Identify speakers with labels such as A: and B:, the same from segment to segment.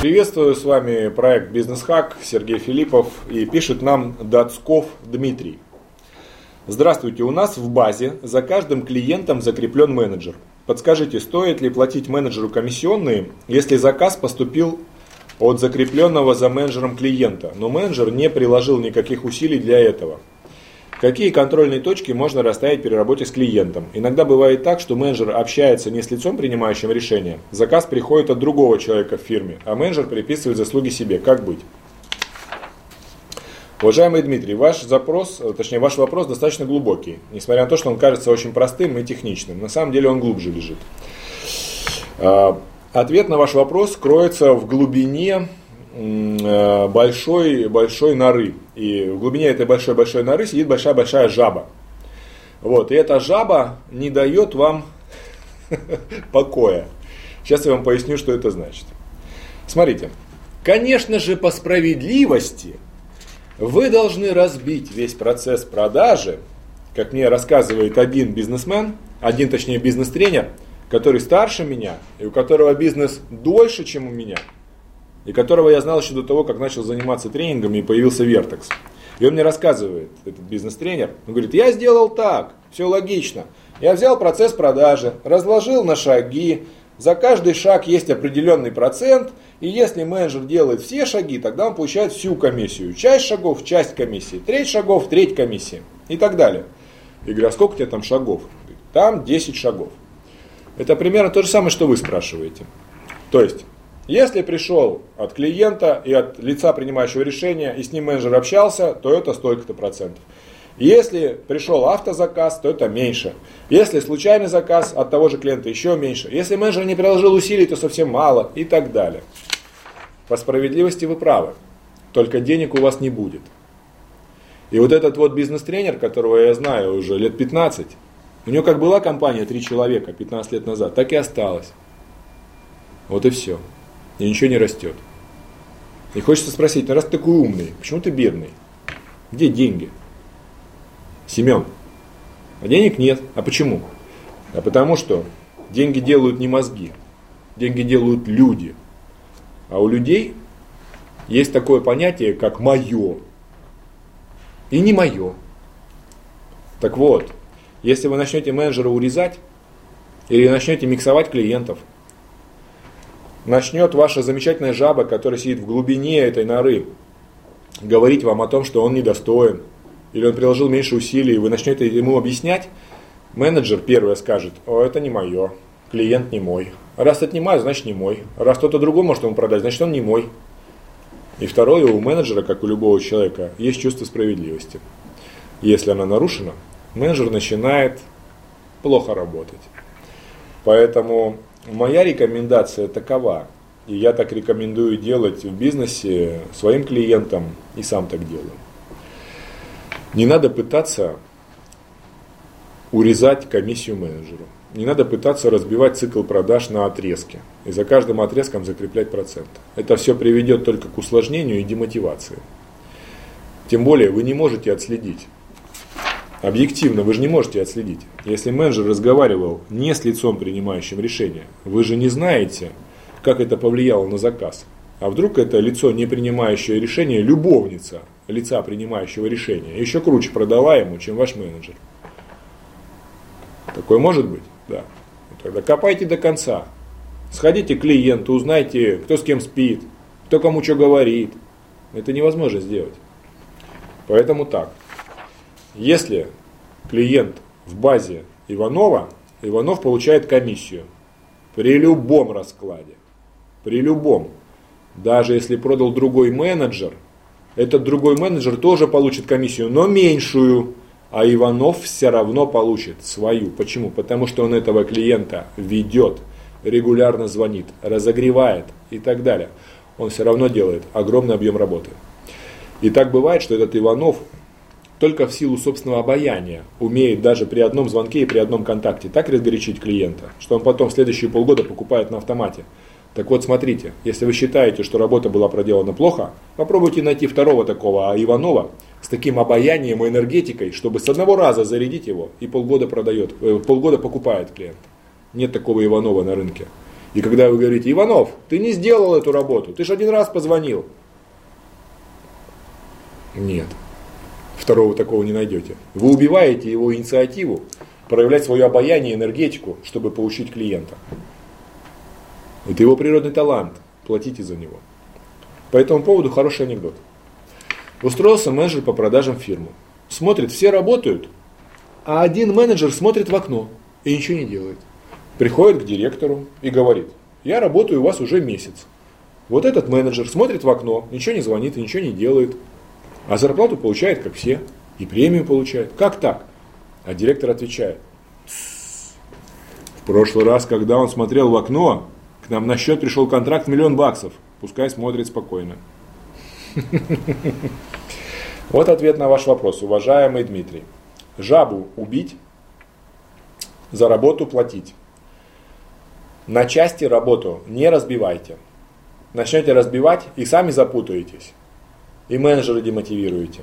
A: Приветствую, с вами проект Бизнес Хак, Сергей Филиппов и пишет нам Дацков Дмитрий. Здравствуйте, у нас в базе за каждым клиентом закреплен менеджер. Подскажите, стоит ли платить менеджеру комиссионные, если заказ поступил от закрепленного за менеджером клиента, но менеджер не приложил никаких усилий для этого? Какие контрольные точки можно расставить при работе с клиентом? Иногда бывает так, что менеджер общается не с лицом, принимающим решение. Заказ приходит от другого человека в фирме, а менеджер приписывает заслуги себе. Как быть? Уважаемый Дмитрий, ваш запрос, точнее ваш вопрос достаточно глубокий, несмотря на то, что он кажется очень простым и техничным. На самом деле он глубже лежит. А, ответ на ваш вопрос кроется в глубине Э, большой, большой норы. И в глубине этой большой-большой норы сидит большая-большая жаба. Вот, и эта жаба не дает вам покоя. Сейчас я вам поясню, что это значит. Смотрите, конечно же, по справедливости вы должны разбить весь процесс продажи, как мне рассказывает один бизнесмен, один, точнее, бизнес-тренер, который старше меня и у которого бизнес дольше, чем у меня – и которого я знал еще до того, как начал заниматься тренингами и появился Vertex. И он мне рассказывает, этот бизнес-тренер, он говорит, я сделал так, все логично. Я взял процесс продажи, разложил на шаги, за каждый шаг есть определенный процент, и если менеджер делает все шаги, тогда он получает всю комиссию. Часть шагов, часть комиссии, треть шагов, треть комиссии и так далее. Я говорю, а сколько у тебя там шагов? Там 10 шагов. Это примерно то же самое, что вы спрашиваете. То есть, если пришел от клиента и от лица, принимающего решения, и с ним менеджер общался, то это столько-то процентов. Если пришел автозаказ, то это меньше. Если случайный заказ от того же клиента, еще меньше. Если менеджер не приложил усилий, то совсем мало и так далее. По справедливости вы правы. Только денег у вас не будет. И вот этот вот бизнес-тренер, которого я знаю уже лет 15, у него как была компания три человека 15 лет назад, так и осталось. Вот и все и ничего не растет. И хочется спросить, ну раз ты такой умный, почему ты бедный? Где деньги? Семен. А денег нет. А почему? А потому что деньги делают не мозги. Деньги делают люди. А у людей есть такое понятие, как мое. И не мое. Так вот, если вы начнете менеджера урезать, или начнете миксовать клиентов, начнет ваша замечательная жаба, которая сидит в глубине этой норы, говорить вам о том, что он недостоин, или он приложил меньше усилий, и вы начнете ему объяснять, менеджер первое скажет, о, это не мое, клиент не мой. Раз мой, значит не мой. Раз кто-то другой может ему продать, значит он не мой. И второе, у менеджера, как у любого человека, есть чувство справедливости. Если она нарушена, менеджер начинает плохо работать. Поэтому Моя рекомендация такова, и я так рекомендую делать в бизнесе своим клиентам, и сам так делаю. Не надо пытаться урезать комиссию менеджеру. Не надо пытаться разбивать цикл продаж на отрезки и за каждым отрезком закреплять процент. Это все приведет только к усложнению и демотивации. Тем более вы не можете отследить, Объективно вы же не можете отследить. Если менеджер разговаривал не с лицом, принимающим решение, вы же не знаете, как это повлияло на заказ. А вдруг это лицо, не принимающее решение, любовница лица, принимающего решение, еще круче продала ему, чем ваш менеджер. Такое может быть? Да. Тогда копайте до конца. Сходите к клиенту, узнайте, кто с кем спит, кто кому что говорит. Это невозможно сделать. Поэтому так. Если клиент в базе Иванова, Иванов получает комиссию при любом раскладе. При любом. Даже если продал другой менеджер, этот другой менеджер тоже получит комиссию, но меньшую. А Иванов все равно получит свою. Почему? Потому что он этого клиента ведет, регулярно звонит, разогревает и так далее. Он все равно делает огромный объем работы. И так бывает, что этот Иванов только в силу собственного обаяния умеет даже при одном звонке и при одном контакте так разгорячить клиента, что он потом в следующие полгода покупает на автомате. Так вот, смотрите, если вы считаете, что работа была проделана плохо, попробуйте найти второго такого, а Иванова, с таким обаянием и энергетикой, чтобы с одного раза зарядить его и полгода продает, э, полгода покупает клиент. Нет такого Иванова на рынке. И когда вы говорите, Иванов, ты не сделал эту работу, ты же один раз позвонил. Нет, второго такого не найдете. Вы убиваете его инициативу, проявлять свое обаяние, энергетику, чтобы получить клиента. Это его природный талант, платите за него. По этому поводу хороший анекдот. Устроился менеджер по продажам в фирму. Смотрит, все работают, а один менеджер смотрит в окно и ничего не делает. Приходит к директору и говорит, я работаю у вас уже месяц. Вот этот менеджер смотрит в окно, ничего не звонит и ничего не делает, а зарплату получает, как все, и премию получает. Как так? А директор отвечает, в прошлый раз, когда он смотрел в окно, к нам на счет пришел контракт в миллион баксов. Пускай смотрит спокойно. Вот ответ на ваш вопрос, уважаемый Дмитрий. Жабу убить, за работу платить. На части работу не разбивайте. Начнете разбивать и сами запутаетесь. И менеджера демотивируете.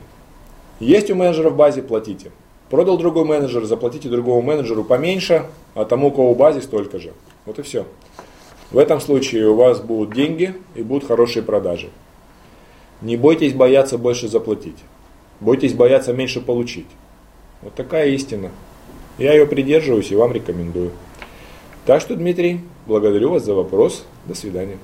A: Есть у менеджера в базе, платите. Продал другой менеджер, заплатите другому менеджеру поменьше, а тому, у кого в базе, столько же. Вот и все. В этом случае у вас будут деньги и будут хорошие продажи. Не бойтесь бояться больше заплатить. Бойтесь бояться меньше получить. Вот такая истина. Я ее придерживаюсь и вам рекомендую. Так что, Дмитрий, благодарю вас за вопрос. До свидания.